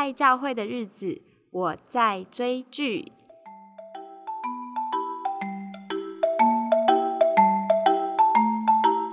在教会的日子，我在追剧。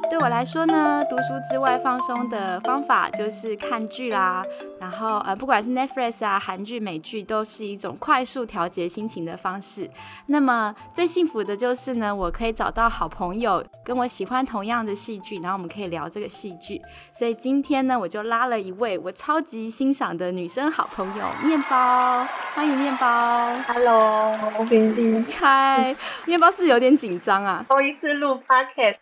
对我来说呢，读书之外放松的方法就是看剧啦。然后呃，不管是 Netflix 啊、韩剧、美剧，都是一种快速调节心情的方式。那么最幸福的就是呢，我可以找到好朋友跟我喜欢同样的戏剧，然后我们可以聊这个戏剧。所以今天呢，我就拉了一位我超级欣赏的女生好朋友面包，欢迎面包。Hello，冰冰，嗨，面包是不是有点紧张啊？头一次录 Podcast，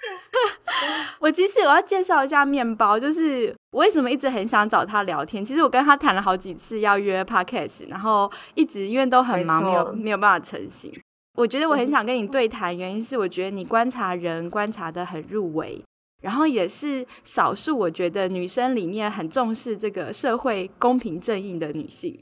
我其实我要介绍一下面包，就是我为什么一直很想找他聊天。其实我跟他谈了好几次要约 podcast，然后一直因为都很忙，没有没有办法成型。我觉得我很想跟你对谈，原因是我觉得你观察人观察的很入微，然后也是少数我觉得女生里面很重视这个社会公平正义的女性。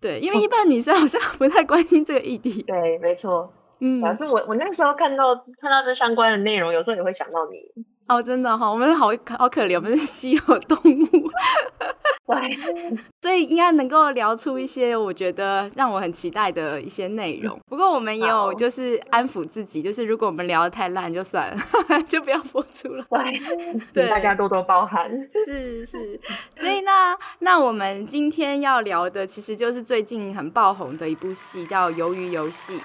对，因为一般女生好像不太关心这个议题。对，没错。嗯，可是我我那时候看到看到这相关的内容，有时候也会想到你。哦，真的哈，我们好好可怜，我们是稀有动物，对，所以应该能够聊出一些我觉得让我很期待的一些内容。不过我们也有就是安抚自己，就是如果我们聊的太烂就算了，就不要播出了。对，大家多多包涵。是是，所以那那我们今天要聊的其实就是最近很爆红的一部戏，叫《鱿鱼游戏》。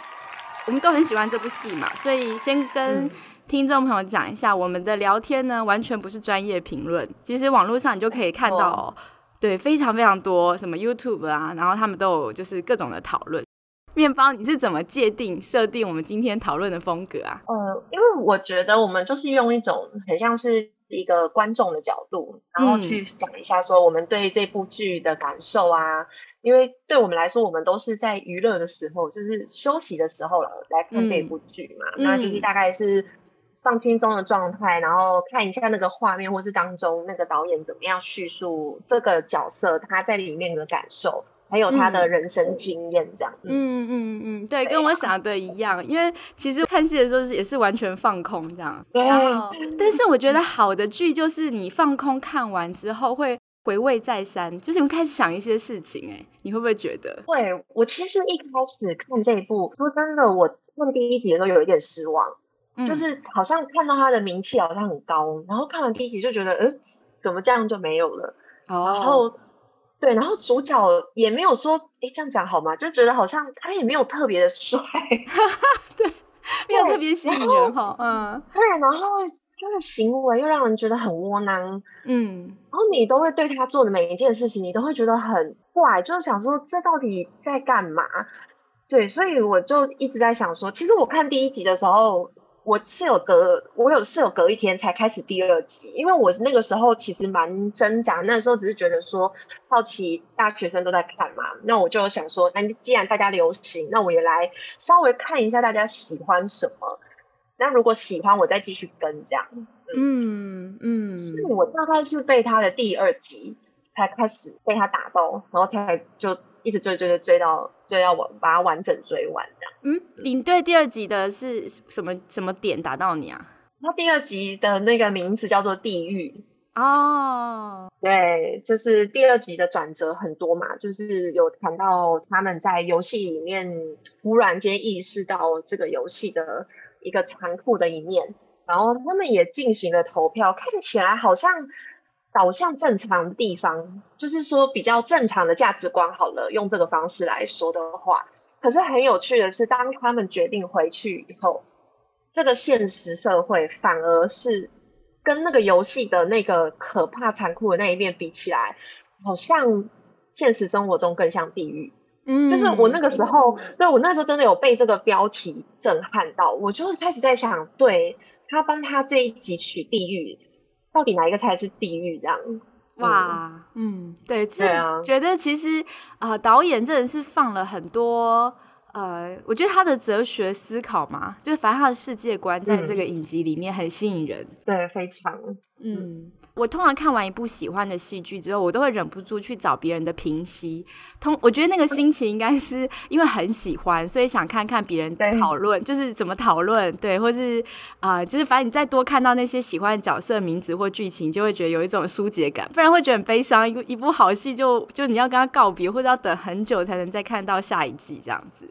我们都很喜欢这部戏嘛，所以先跟。听众朋友讲一下，我们的聊天呢，完全不是专业评论。其实网络上你就可以看到，对，非常非常多什么 YouTube 啊，然后他们都有就是各种的讨论。面包，你是怎么界定设定我们今天讨论的风格啊？呃，因为我觉得我们就是用一种很像是一个观众的角度，然后去讲一下说我们对这部剧的感受啊。因为对我们来说，我们都是在娱乐的时候，就是休息的时候了来看这部剧嘛，那就是大概是。放轻松的状态，然后看一下那个画面，或是当中那个导演怎么样叙述这个角色他在里面的感受，还有他的人生经验这样。嗯嗯嗯，对，跟我想的一样。因为其实看戏的时候也是完全放空这样。对。但是我觉得好的剧就是你放空看完之后会回味再三，就是你开始想一些事情。哎，你会不会觉得？会。我其实一开始看这一部，说真的，我看第一集的时候有一点失望。就是好像看到他的名气好像很高，然后看完第一集就觉得，嗯，怎么这样就没有了？哦然后对，然后主角也没有说，哎，这样讲好吗？就觉得好像他也没有特别的帅，对，没有特别吸引人哈，嗯，对，然后他的行为又让人觉得很窝囊，嗯，然后你都会对他做的每一件事情，你都会觉得很怪，就是想说这到底在干嘛？对，所以我就一直在想说，其实我看第一集的时候。我是有隔，我有是有隔一天才开始第二集，因为我那个时候其实蛮挣扎，那时候只是觉得说好奇大学生都在看嘛，那我就想说，那既然大家流行，那我也来稍微看一下大家喜欢什么，那如果喜欢我再继续跟这样，嗯嗯，所以我大概是被他的第二集才开始被他打动，然后才就。一直追追追追到追到我把它完整追完这样。嗯，你对第二集的是什么什么点打到你啊？它第二集的那个名字叫做《地狱》哦。对，就是第二集的转折很多嘛，就是有谈到他们在游戏里面忽然间意识到这个游戏的一个残酷的一面，然后他们也进行了投票，看起来好像。导向正常的地方，就是说比较正常的价值观好了。用这个方式来说的话，可是很有趣的是，当他们决定回去以后，这个现实社会反而是跟那个游戏的那个可怕残酷的那一面比起来，好像现实生活中更像地狱。嗯，就是我那个时候，对我那时候真的有被这个标题震撼到，我就开始在想，对他帮他这一集取地狱。到底哪一个才是地狱？这样。哇，嗯，对，是觉得其实啊，导演真的是放了很多呃，我觉得他的哲学思考嘛，就是反正他的世界观在这个影集里面很吸引人，对，非常。嗯。我通常看完一部喜欢的戏剧之后，我都会忍不住去找别人的评析。通，我觉得那个心情应该是因为很喜欢，所以想看看别人讨论，就是怎么讨论，对，或是啊，就是反正你再多看到那些喜欢的角色名字或剧情，就会觉得有一种疏解感，不然会觉得很悲伤。一一部好戏就就你要跟他告别，或者要等很久才能再看到下一季这样子。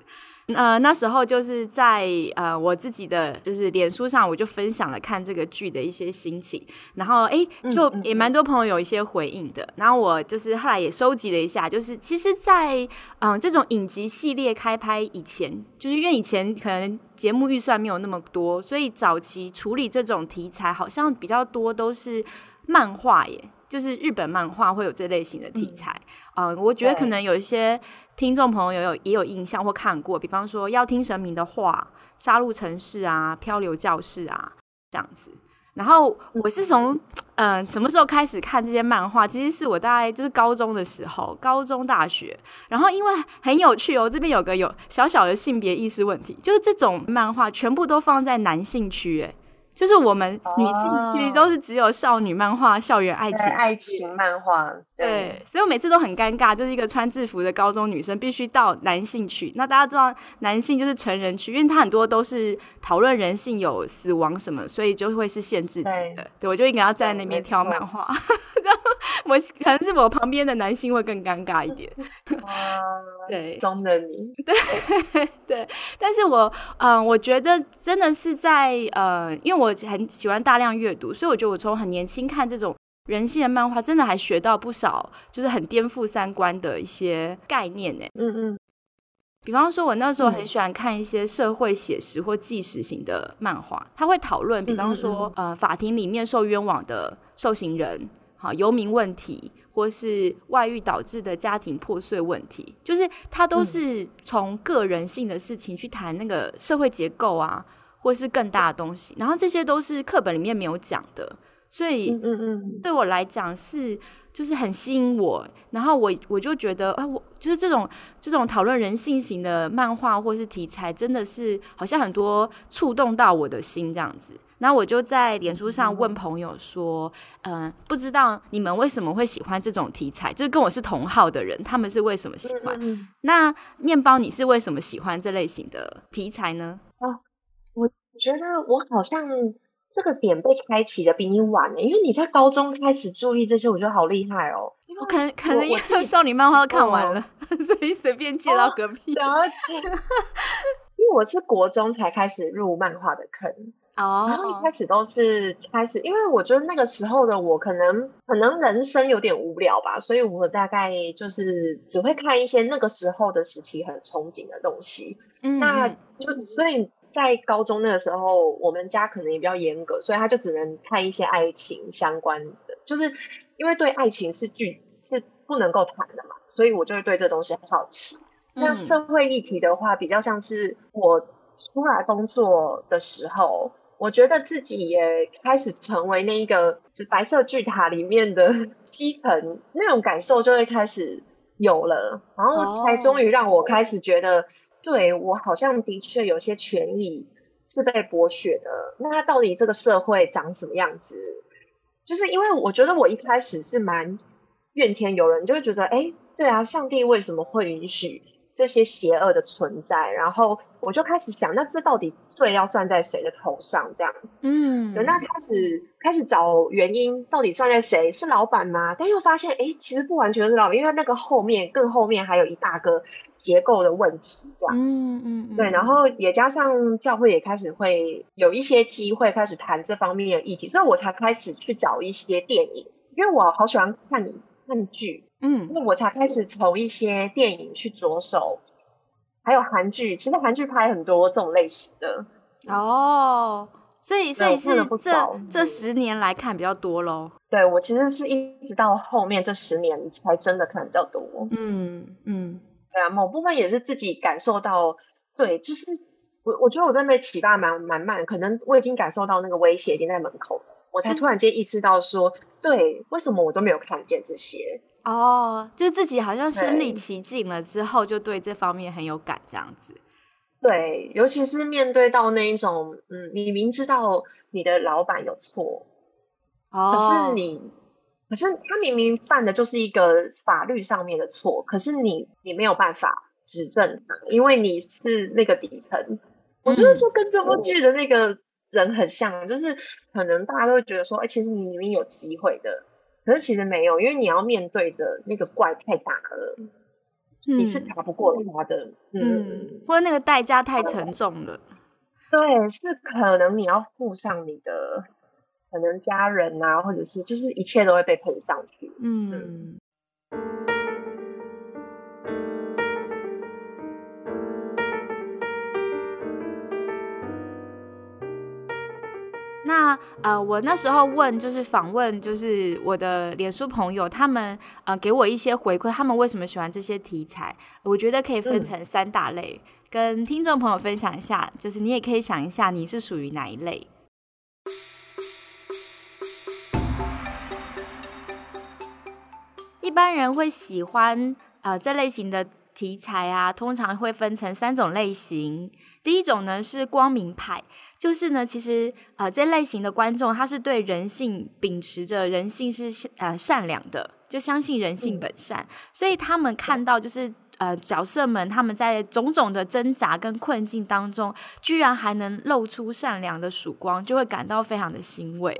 呃，那时候就是在呃我自己的就是脸书上，我就分享了看这个剧的一些心情，然后哎，就也蛮多朋友有一些回应的。然后我就是后来也收集了一下，就是其实，在嗯这种影集系列开拍以前，就是因为以前可能节目预算没有那么多，所以早期处理这种题材好像比较多都是漫画耶，就是日本漫画会有这类型的题材。嗯，我觉得可能有一些。听众朋友有也有印象或看过，比方说要听神明的话，杀戮城市啊，漂流教室啊这样子。然后我是从嗯什么时候开始看这些漫画？其实是我大概就是高中的时候，高中大学。然后因为很有趣哦，这边有个有小小的性别意识问题，就是这种漫画全部都放在男性区，哎。就是我们女性区都是只有少女漫画、校园爱情、爱情漫画，对，所以我每次都很尴尬，就是一个穿制服的高中女生必须到男性区。那大家知道，男性就是成人区，因为他很多都是讨论人性有死亡什么，所以就会是限制级的。对，我就应该要在那边挑漫画。我可能是我旁边的男性会更尴尬一点。对，中的你，对 对，但是我嗯，我觉得真的是在呃，因为我很喜欢大量阅读，所以我觉得我从很年轻看这种人性的漫画，真的还学到不少，就是很颠覆三观的一些概念呢。嗯嗯，比方说，我那时候很喜欢看一些社会写实或纪实型的漫画，他会讨论，比方说，呃，法庭里面受冤枉的受刑人。好，游民问题，或是外遇导致的家庭破碎问题，就是他都是从个人性的事情去谈那个社会结构啊，或是更大的东西。然后这些都是课本里面没有讲的，所以，嗯嗯，对我来讲是就是很吸引我。然后我我就觉得，啊，我就是这种这种讨论人性型的漫画或是题材，真的是好像很多触动到我的心这样子。那我就在脸书上问朋友说，嗯，不知道你们为什么会喜欢这种题材？就是跟我是同号的人，他们是为什么喜欢？那面包，你是为什么喜欢这类型的题材呢？哦，我觉得我好像这个点被开启的比你晚呢，因为你在高中开始注意这些，我觉得好厉害哦。我可能可能因为少女漫画看完了，所以随便借到隔壁。了解，因为我是国中才开始入漫画的坑。哦，然后一开始都是开始，因为我觉得那个时候的我可能可能人生有点无聊吧，所以我大概就是只会看一些那个时候的时期很憧憬的东西。嗯，那就所以在高中那个时候，我们家可能也比较严格，所以他就只能看一些爱情相关的，就是因为对爱情是剧是不能够谈的嘛，所以我就会对这东西很好奇。那社会议题的话，比较像是我出来工作的时候。我觉得自己也开始成为那一个就白色巨塔里面的 基层，那种感受就会开始有了，然后才终于让我开始觉得，对我好像的确有些权益是被剥削的。那到底这个社会长什么样子？就是因为我觉得我一开始是蛮怨天尤人，就会觉得，哎，对啊，上帝为什么会允许？这些邪恶的存在，然后我就开始想，那这到底罪要算在谁的头上？这样，嗯，那开始开始找原因，到底算在谁？是老板吗？但又发现，哎，其实不完全是老板，因为那个后面更后面还有一大个结构的问题，这样，嗯嗯，对，然后也加上教会也开始会有一些机会开始谈这方面的议题，所以我才开始去找一些电影，因为我好喜欢看看剧。嗯，那我才开始从一些电影去着手，还有韩剧，其实韩剧拍很多这种类型的哦，所以所以是这这十年来看比较多喽。对我其实是一直到后面这十年才真的看比较多。嗯嗯，对啊，某部分也是自己感受到，对，就是我我觉得我在那启发蛮蛮慢，可能我已经感受到那个威胁已经在门口了，我才突然间意识到说，对，为什么我都没有看见这些。哦，就自己好像身临其境了之后，就对这方面很有感，这样子。对，尤其是面对到那一种，嗯，你明知道你的老板有错，可是你，可是他明明犯的就是一个法律上面的错，可是你你没有办法指证他，因为你是那个底层。我觉得说跟这部剧的那个人很像，就是可能大家都会觉得说，哎，其实你明明有机会的，可是其实没有，因为你要面对的那个怪太大了，你是打不过他的，嗯，或者那个代价太沉重了。对，是可能你要付上你的，可能家人啊，或者是就是一切都会被赔上去。嗯。那呃，我那时候问，就是访问，就是我的脸书朋友，他们呃给我一些回馈，他们为什么喜欢这些题材？我觉得可以分成三大类。跟听众朋友分享一下，就是你也可以想一下，你是属于哪一类？一般人会喜欢呃这类型的题材啊，通常会分成三种类型。第一种呢是光明派，就是呢其实呃这类型的观众他是对人性秉持着人性是呃善良的，就相信人性本善，所以他们看到就是。呃，角色们他们在种种的挣扎跟困境当中，居然还能露出善良的曙光，就会感到非常的欣慰。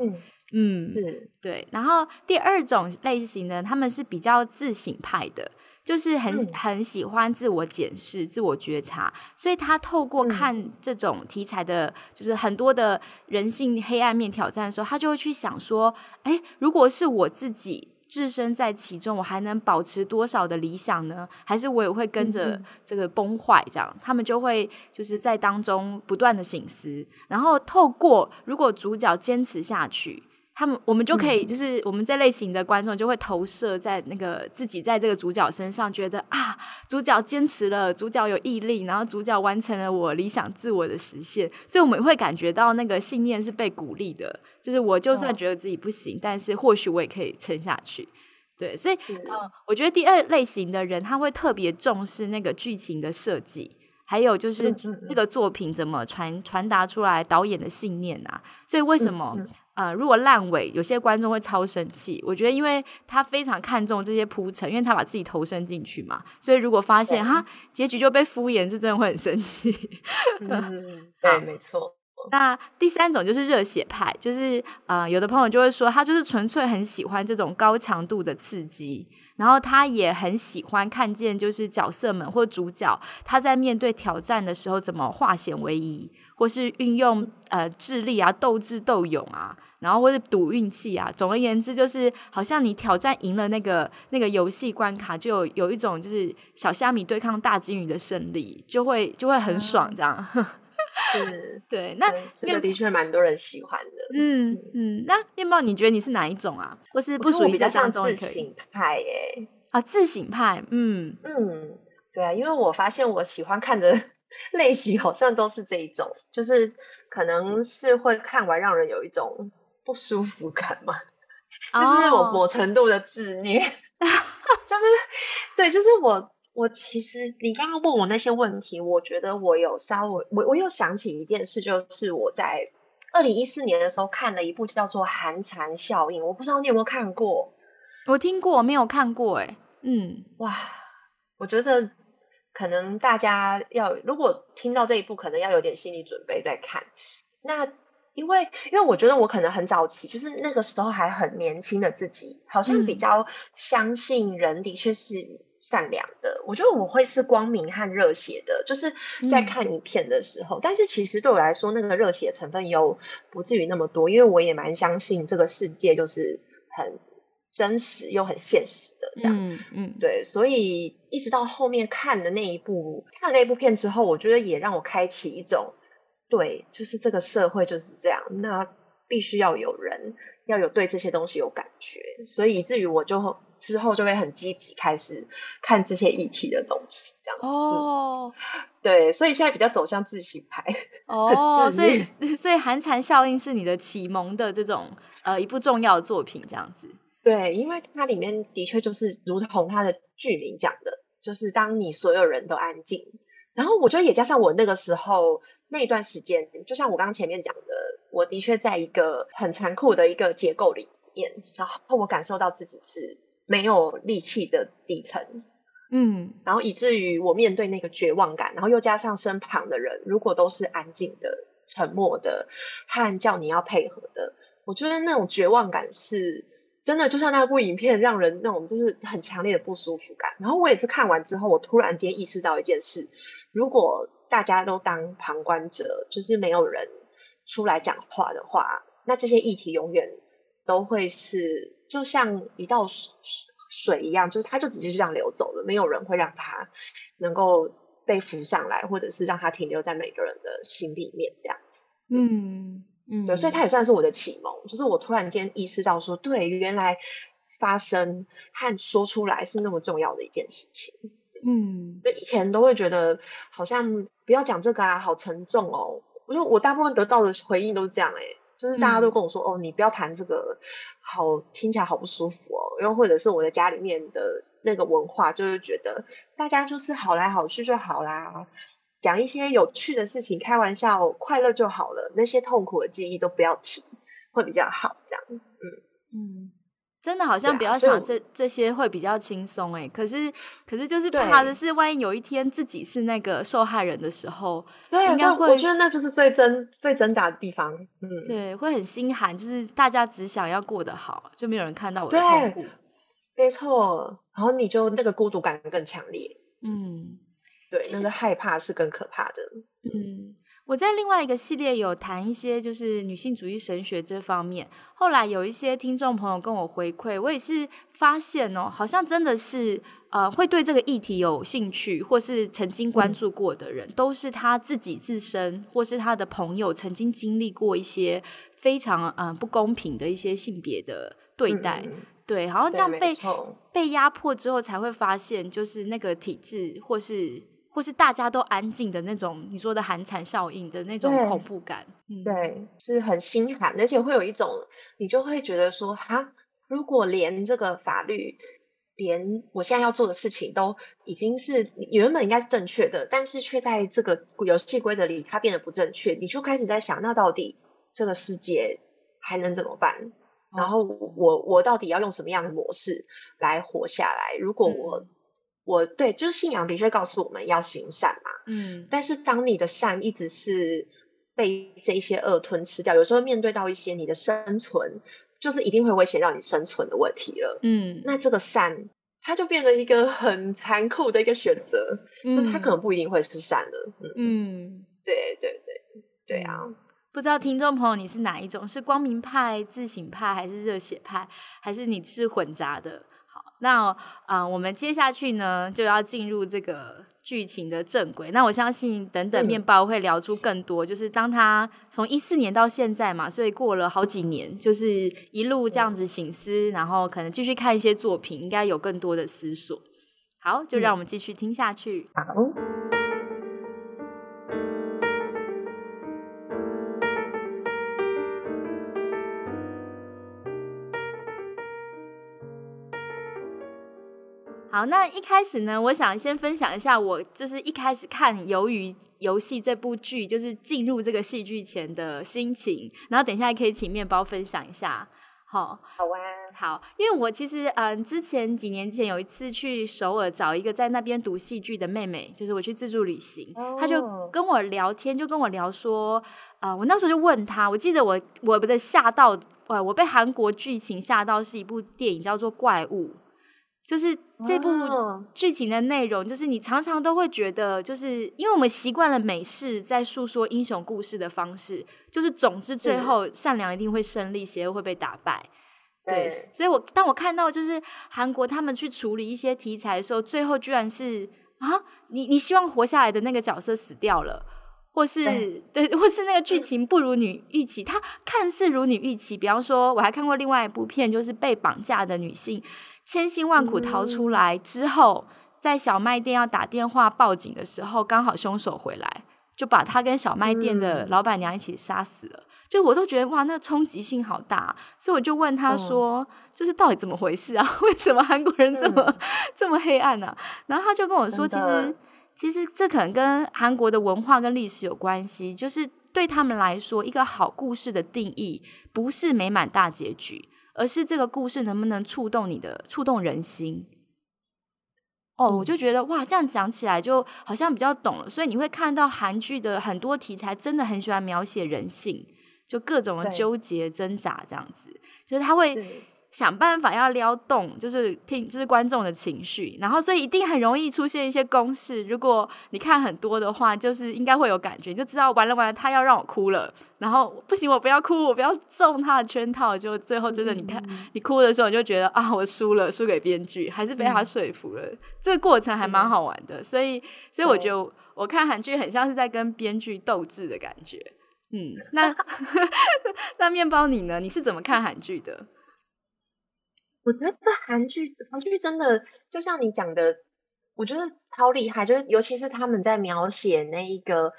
嗯，是，对。然后第二种类型呢，他们是比较自省派的，就是很很喜欢自我检视、自我觉察，所以他透过看这种题材的，就是很多的人性黑暗面挑战的时候，他就会去想说，哎，如果是我自己。置身在其中，我还能保持多少的理想呢？还是我也会跟着这个崩坏？这样，他们就会就是在当中不断的醒思，然后透过如果主角坚持下去。他们，我们就可以，就是我们这类型的观众就会投射在那个自己在这个主角身上，觉得啊，主角坚持了，主角有毅力，然后主角完成了我理想自我的实现，所以我们会感觉到那个信念是被鼓励的。就是我就算觉得自己不行，但是或许我也可以撑下去。对，所以呃，我觉得第二类型的人他会特别重视那个剧情的设计，还有就是这个作品怎么传传达出来导演的信念啊。所以为什么？呃，如果烂尾，有些观众会超生气。我觉得，因为他非常看重这些铺陈，因为他把自己投身进去嘛，所以如果发现哈结局就被敷衍，是真的会很生气。嗯，对，没错。那第三种就是热血派，就是呃，有的朋友就会说，他就是纯粹很喜欢这种高强度的刺激。然后他也很喜欢看见，就是角色们或主角他在面对挑战的时候怎么化险为夷，或是运用呃智力啊、斗智斗勇啊，然后或是赌运气啊。总而言之，就是好像你挑战赢了那个那个游戏关卡，就有有一种就是小虾米对抗大金鱼的胜利，就会就会很爽这样。是，对，那这个的确蛮多人喜欢的。嗯嗯，那面包，你觉得你是哪一种啊？或是不属于比较像自省派耶？啊，自省派，嗯嗯，对啊，因为我发现我喜欢看的 类型好像都是这一种，就是可能是会看完让人有一种不舒服感嘛，就是我某程度的自虐，就是对，就是我。我其实，你刚刚问我那些问题，我觉得我有稍微，我我又想起一件事，就是我在二零一四年的时候看了一部叫做《寒蝉效应》，我不知道你有没有看过？我听过，没有看过，哎，嗯，哇，我觉得可能大家要如果听到这一部，可能要有点心理准备再看。那因为，因为我觉得我可能很早期，就是那个时候还很年轻的自己，好像比较相信人的确是。善良的，我觉得我会是光明和热血的，就是在看影片的时候。但是其实对我来说，那个热血成分又不至于那么多，因为我也蛮相信这个世界就是很真实又很现实的这样。嗯嗯，对。所以一直到后面看的那一部看那部片之后，我觉得也让我开启一种对，就是这个社会就是这样，那必须要有人要有对这些东西有感觉，所以以至于我就。之后就会很积极开始看这些议题的东西，这样哦，对，所以现在比较走向自省派哦，所以所以寒蝉效应是你的启蒙的这种呃一部重要的作品，这样子。对，因为它里面的确就是如同它的剧名讲的，就是当你所有人都安静，然后我觉得也加上我那个时候那一段时间，就像我刚刚前面讲的，我的确在一个很残酷的一个结构里。面，然后我感受到自己是没有力气的底层，嗯，然后以至于我面对那个绝望感，然后又加上身旁的人如果都是安静的、沉默的和叫你要配合的，我觉得那种绝望感是真的，就像那部影片让人那种就是很强烈的不舒服感。然后我也是看完之后，我突然间意识到一件事：如果大家都当旁观者，就是没有人出来讲话的话，那这些议题永远都会是就像一道水一样，就是它就直接就这样流走了，没有人会让它能够被浮上来，或者是让它停留在每个人的心里面这样子。嗯嗯，对，所以它也算是我的启蒙，就是我突然间意识到说，对，原来发声和说出来是那么重要的一件事情。嗯，就以前都会觉得好像不要讲这个啊，好沉重哦。我就我大部分得到的回应都是这样，哎，就是大家都跟我说，哦，你不要谈这个，好听起来好不舒服哦。又或者是我的家里面的那个文化，就是觉得大家就是好来好去就好啦，讲一些有趣的事情，开玩笑，快乐就好了，那些痛苦的记忆都不要提，会比较好。真的好像比较想这这些会比较轻松哎，可是可是就是怕的是，万一有一天自己是那个受害人的时候，对，应该会。我觉得那就是最挣最挣扎的地方，嗯，对，会很心寒，就是大家只想要过得好，就没有人看到我的痛苦，没错，然后你就那个孤独感更强烈，嗯，对，那个害怕是更可怕的，嗯。我在另外一个系列有谈一些就是女性主义神学这方面，后来有一些听众朋友跟我回馈，我也是发现哦，好像真的是呃会对这个议题有兴趣或是曾经关注过的人，都是他自己自身或是他的朋友曾经经历过一些非常嗯不公平的一些性别的对待，对，好像这样被被压迫之后才会发现，就是那个体制或是。或是大家都安静的那种，你说的寒蝉效应的那种恐怖感，对，是很心寒，而且会有一种，你就会觉得说，哈，如果连这个法律，连我现在要做的事情都已经是原本应该是正确的，但是却在这个游戏规则里它变得不正确，你就开始在想，那到底这个世界还能怎么办？然后我我到底要用什么样的模式来活下来？如果我我对，就是信仰的确告诉我们要行善嘛，嗯，但是当你的善一直是被这些恶吞吃掉，有时候面对到一些你的生存，就是一定会威胁到你生存的问题了，嗯，那这个善它就变成一个很残酷的一个选择，就它可能不一定会是善的，嗯，对对对对啊，不知道听众朋友你是哪一种，是光明派、自省派，还是热血派，还是你是混杂的？那啊，我们接下去呢就要进入这个剧情的正轨。那我相信等等面包会聊出更多，就是当他从一四年到现在嘛，所以过了好几年，就是一路这样子醒思，然后可能继续看一些作品，应该有更多的思索。好，就让我们继续听下去。好。好，那一开始呢，我想先分享一下我就是一开始看《鱿鱼游戏》这部剧，就是进入这个戏剧前的心情。然后等一下可以请面包分享一下。好，好啊，好，因为我其实嗯，之前几年前有一次去首尔找一个在那边读戏剧的妹妹，就是我去自助旅行，她就跟我聊天，就跟我聊说，啊，我那时候就问她，我记得我我不吓到，呃，我被韩国剧情吓到，是一部电影叫做《怪物》。就是这部剧情的内容，就是你常常都会觉得，就是因为我们习惯了美式在诉说英雄故事的方式，就是总之最后善良一定会胜利，邪恶会被打败。对，所以我当我看到就是韩国他们去处理一些题材的时候，最后居然是啊，你你希望活下来的那个角色死掉了，或是对，或是那个剧情不如你预期，它看似如你预期。比方说，我还看过另外一部片，就是被绑架的女性。千辛万苦逃出来之后，在小卖店要打电话报警的时候，刚好凶手回来，就把他跟小卖店的老板娘一起杀死了。就我都觉得哇，那冲击性好大，所以我就问他说：“就是到底怎么回事啊？为什么韩国人这么这么黑暗呢？”然后他就跟我说：“其实，其实这可能跟韩国的文化跟历史有关系。就是对他们来说，一个好故事的定义不是美满大结局。”而是这个故事能不能触动你的、触动人心。哦，我就觉得哇，这样讲起来就好像比较懂了。所以你会看到韩剧的很多题材，真的很喜欢描写人性，就各种的纠结、挣扎这样子，就是他会。想办法要撩动，就是听，就是观众的情绪，然后所以一定很容易出现一些公式。如果你看很多的话，就是应该会有感觉，就知道完了完了，他要让我哭了，然后不行，我不要哭，我不要中他的圈套。就最后真的，你看你哭的时候，你就觉得啊，我输了，输给编剧，还是被他说服了。这个过程还蛮好玩的，所以所以我觉得我看韩剧很像是在跟编剧斗智的感觉。嗯，那 那面包你呢？你是怎么看韩剧的？我觉得韩剧，韩剧真的就像你讲的，我觉得超厉害。就是尤其是他们在描写那一个，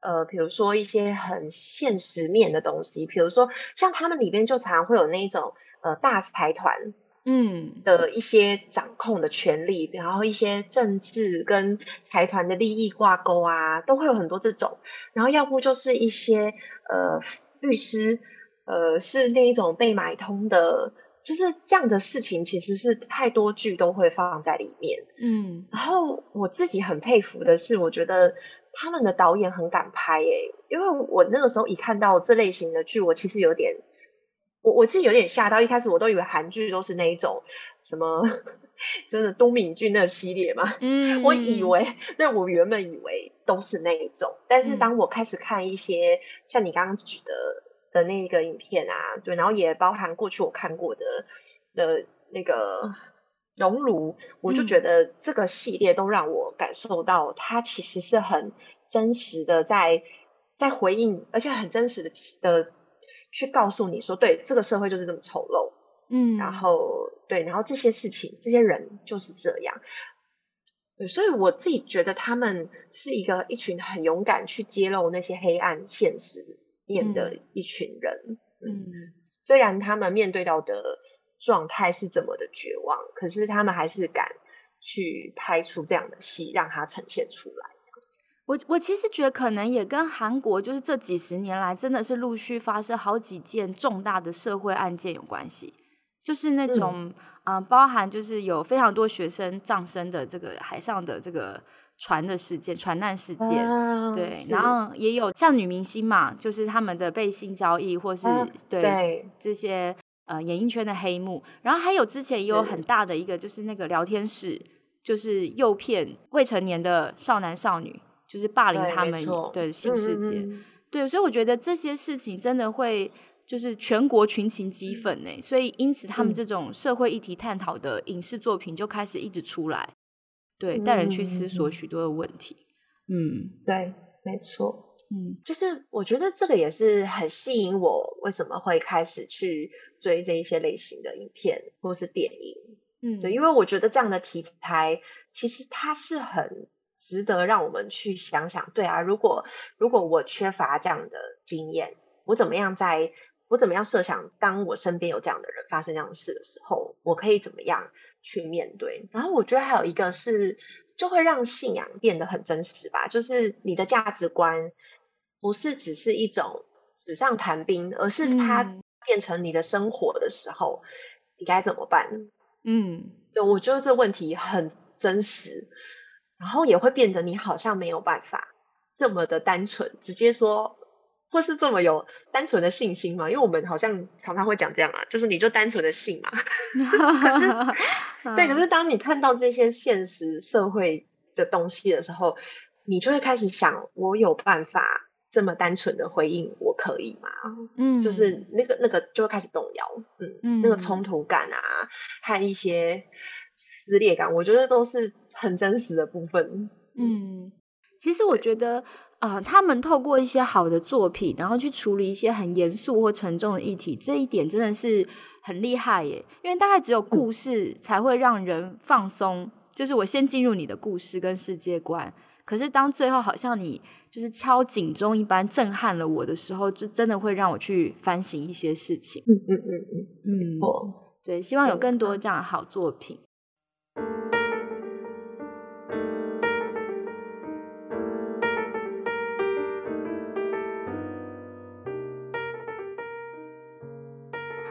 呃，比如说一些很现实面的东西，比如说像他们里边就常常会有那种呃大财团，嗯的一些掌控的权利，然后一些政治跟财团的利益挂钩啊，都会有很多这种。然后要不就是一些呃律师，呃是那一种被买通的。就是这样的事情，其实是太多剧都会放在里面。嗯，然后我自己很佩服的是，我觉得他们的导演很敢拍诶，因为我那个时候一看到这类型的剧，我其实有点，我我自己有点吓到。一开始我都以为韩剧都是那一种什么，就是都敏俊那系列嘛。嗯，我以为，那我原本以为都是那一种，但是当我开始看一些像你刚刚举的。的那个影片啊，对，然后也包含过去我看过的的那个熔炉，我就觉得这个系列都让我感受到，它其实是很真实的，在在回应，而且很真实的的去告诉你说，对，这个社会就是这么丑陋，嗯，然后对，然后这些事情，这些人就是这样，对，所以我自己觉得他们是一个一群很勇敢去揭露那些黑暗现实。面的一群人，嗯，虽然他们面对到的状态是怎么的绝望，可是他们还是敢去拍出这样的戏，让它呈现出来。我我其实觉得可能也跟韩国就是这几十年来真的是陆续发生好几件重大的社会案件有关系，就是那种啊，包含就是有非常多学生葬身的这个海上的这个。船的事件、船难事件，对，然后也有像女明星嘛，就是他们的被性交易，或是对这些呃演艺圈的黑幕，然后还有之前也有很大的一个，就是那个聊天室，就是诱骗未成年的少男少女，就是霸凌他们的。性事件，对，所以我觉得这些事情真的会就是全国群情激愤呢，所以因此他们这种社会议题探讨的影视作品就开始一直出来。对，带人去思索许多的问题。嗯，对，没错。嗯，就是我觉得这个也是很吸引我，为什么会开始去追这一些类型的影片或是电影？嗯，对，因为我觉得这样的题材其实它是很值得让我们去想想。对啊，如果如果我缺乏这样的经验，我怎么样在？我怎么样设想，当我身边有这样的人发生这样的事的时候，我可以怎么样去面对？然后我觉得还有一个是，就会让信仰变得很真实吧。就是你的价值观不是只是一种纸上谈兵，而是它变成你的生活的时候，你该怎么办？嗯，对，我觉得这问题很真实，然后也会变得你好像没有办法这么的单纯，直接说。或是这么有单纯的信心嘛？因为我们好像常常会讲这样啊，就是你就单纯的信嘛。可是，对，可是当你看到这些现实社会的东西的时候，你就会开始想：我有办法这么单纯的回应？我可以吗？嗯，就是那个那个就会开始动摇。嗯嗯，那个冲突感啊，和一些撕裂感，我觉得都是很真实的部分。嗯，其实我觉得。啊，他们透过一些好的作品，然后去处理一些很严肃或沉重的议题，这一点真的是很厉害耶。因为大概只有故事才会让人放松，就是我先进入你的故事跟世界观。可是当最后好像你就是敲警钟一般震撼了我的时候，就真的会让我去反省一些事情。嗯嗯嗯嗯，没错。对，希望有更多这样的好作品。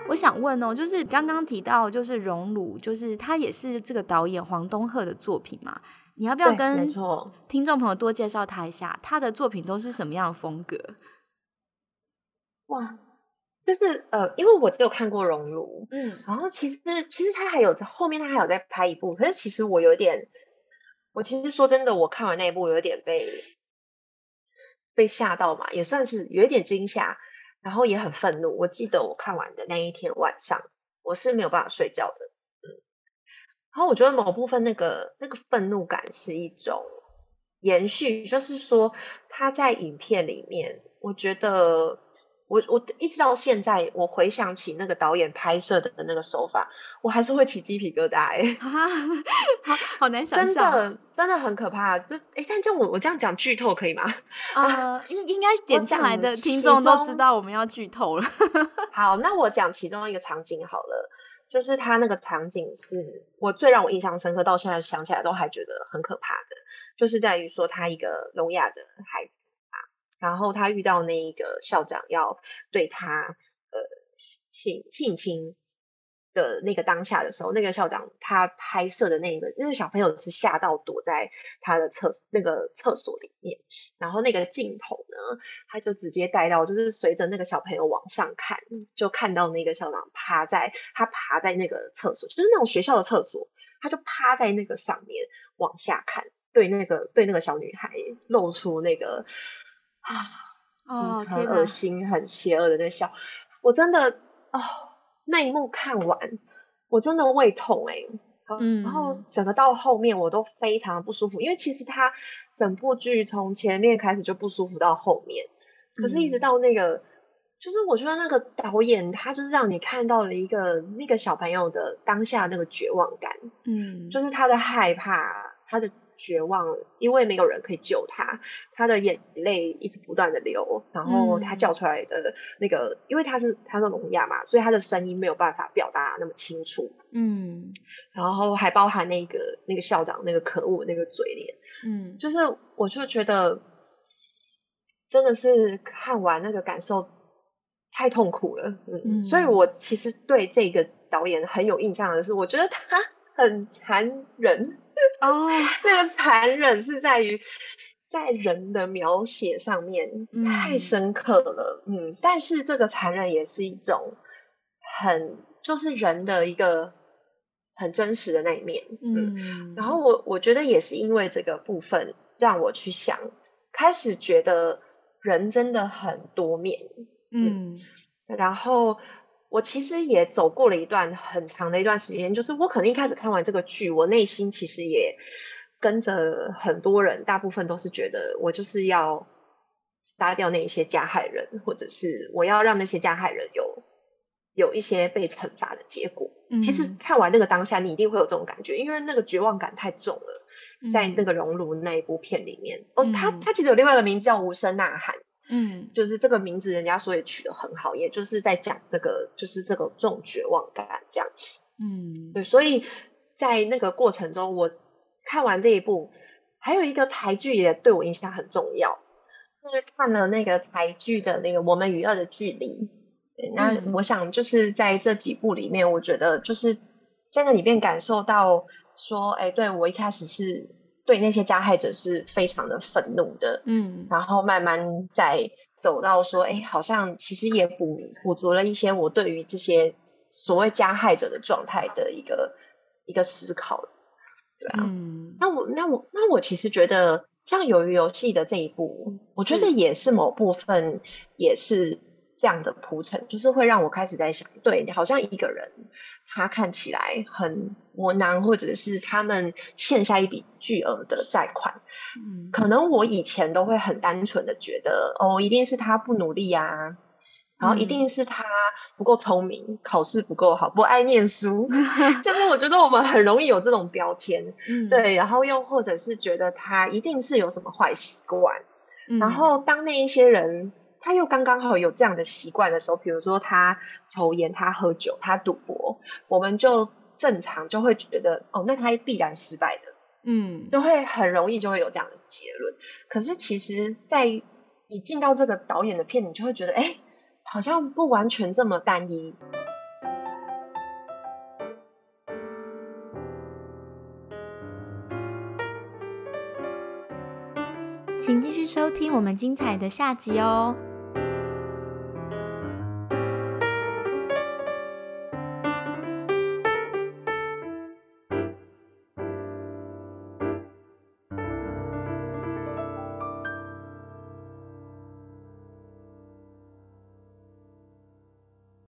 我想问哦，就是刚刚提到就是熔炉，就是他也是这个导演黄东赫的作品嘛？你要不要跟听众朋友多介绍他一下？他的作品都是什么样的风格？哇，就是呃，因为我只有看过熔炉，嗯，然后其实其实他还有在后面他还有在拍一部，可是其实我有点，我其实说真的，我看完那一部有点被被吓到嘛，也算是有一点惊吓。然后也很愤怒。我记得我看完的那一天晚上，我是没有办法睡觉的。嗯，然后我觉得某部分那个那个愤怒感是一种延续，就是说他在影片里面，我觉得。我我一直到现在，我回想起那个导演拍摄的那个手法，我还是会起鸡皮疙瘩哎，好好难想象，真的真的很可怕。这哎，但这样我我这样讲剧透可以吗？呃，应应该点进来的听众都知道我们要剧透了。好，那我讲其中一个场景好了，就是他那个场景是我最让我印象深刻，到现在想起来都还觉得很可怕的，就是在于说他一个聋哑的孩子。然后他遇到那一个校长要对他呃性性侵的那个当下的时候，那个校长他拍摄的那个那个小朋友是吓到躲在他的厕那个厕所里面，然后那个镜头呢，他就直接带到就是随着那个小朋友往上看，就看到那个校长趴在他趴在那个厕所，就是那种学校的厕所，他就趴在那个上面往下看，对那个对那个小女孩露出那个。啊，哦，很恶心、很邪恶的在笑，我真的哦，那一幕看完，我真的胃痛哎，嗯，然后整个到后面我都非常的不舒服，因为其实他整部剧从前面开始就不舒服到后面，可是一直到那个，就是我觉得那个导演他就是让你看到了一个那个小朋友的当下那个绝望感，嗯，就是他的害怕，他的。绝望，因为没有人可以救他，他的眼泪一直不断的流，然后他叫出来的那个，因为他是他是聋哑嘛，所以他的声音没有办法表达那么清楚，嗯，然后还包含那个那个校长那个可恶那个嘴脸，嗯，就是我就觉得真的是看完那个感受太痛苦了，嗯，所以我其实对这个导演很有印象的是，我觉得他很残忍。哦，那个残忍是在于在人的描写上面太深刻了，嗯，但是这个残忍也是一种很就是人的一个很真实的那一面，嗯，然后我我觉得也是因为这个部分让我去想，开始觉得人真的很多面，嗯，然后。我其实也走过了一段很长的一段时间，就是我可能一开始看完这个剧，我内心其实也跟着很多人，大部分都是觉得我就是要杀掉那一些加害人，或者是我要让那些加害人有有一些被惩罚的结果。其实看完那个当下，你一定会有这种感觉，因为那个绝望感太重了，在那个熔炉那一部片里面。哦，他他其实有另外一个名字叫无声呐喊。嗯，就是这个名字，人家说也取得很好，也就是在讲这个，就是这个这种绝望感这样。嗯，对，所以在那个过程中，我看完这一部，还有一个台剧也对我印象很重要，是看了那个台剧的那个《我们与恶的距离》。那我想就是在这几部里面，我觉得就是在那里面感受到说，哎，对我一开始是。对那些加害者是非常的愤怒的，嗯，然后慢慢在走到说，哎，好像其实也补补足了一些我对于这些所谓加害者的状态的一个一个思考，对啊，嗯，那我那我那我其实觉得像鱿鱼游戏的这一部，我觉得也是某部分也是这样的铺陈，就是会让我开始在想，对，好像一个人。他看起来很窝囊，或者是他们欠下一笔巨额的债款，嗯，可能我以前都会很单纯的觉得，哦，一定是他不努力呀，然后一定是他不够聪明，考试不够好，不爱念书，就是我觉得我们很容易有这种标签，嗯，对，然后又或者是觉得他一定是有什么坏习惯，然后当那一些人。他又刚刚好有这样的习惯的时候，比如说他抽烟、他喝酒、他赌博，我们就正常就会觉得哦，那他必然失败的，嗯，都会很容易就会有这样的结论。可是其实，在你进到这个导演的片，你就会觉得，哎，好像不完全这么单一。请继续收听我们精彩的下集哦。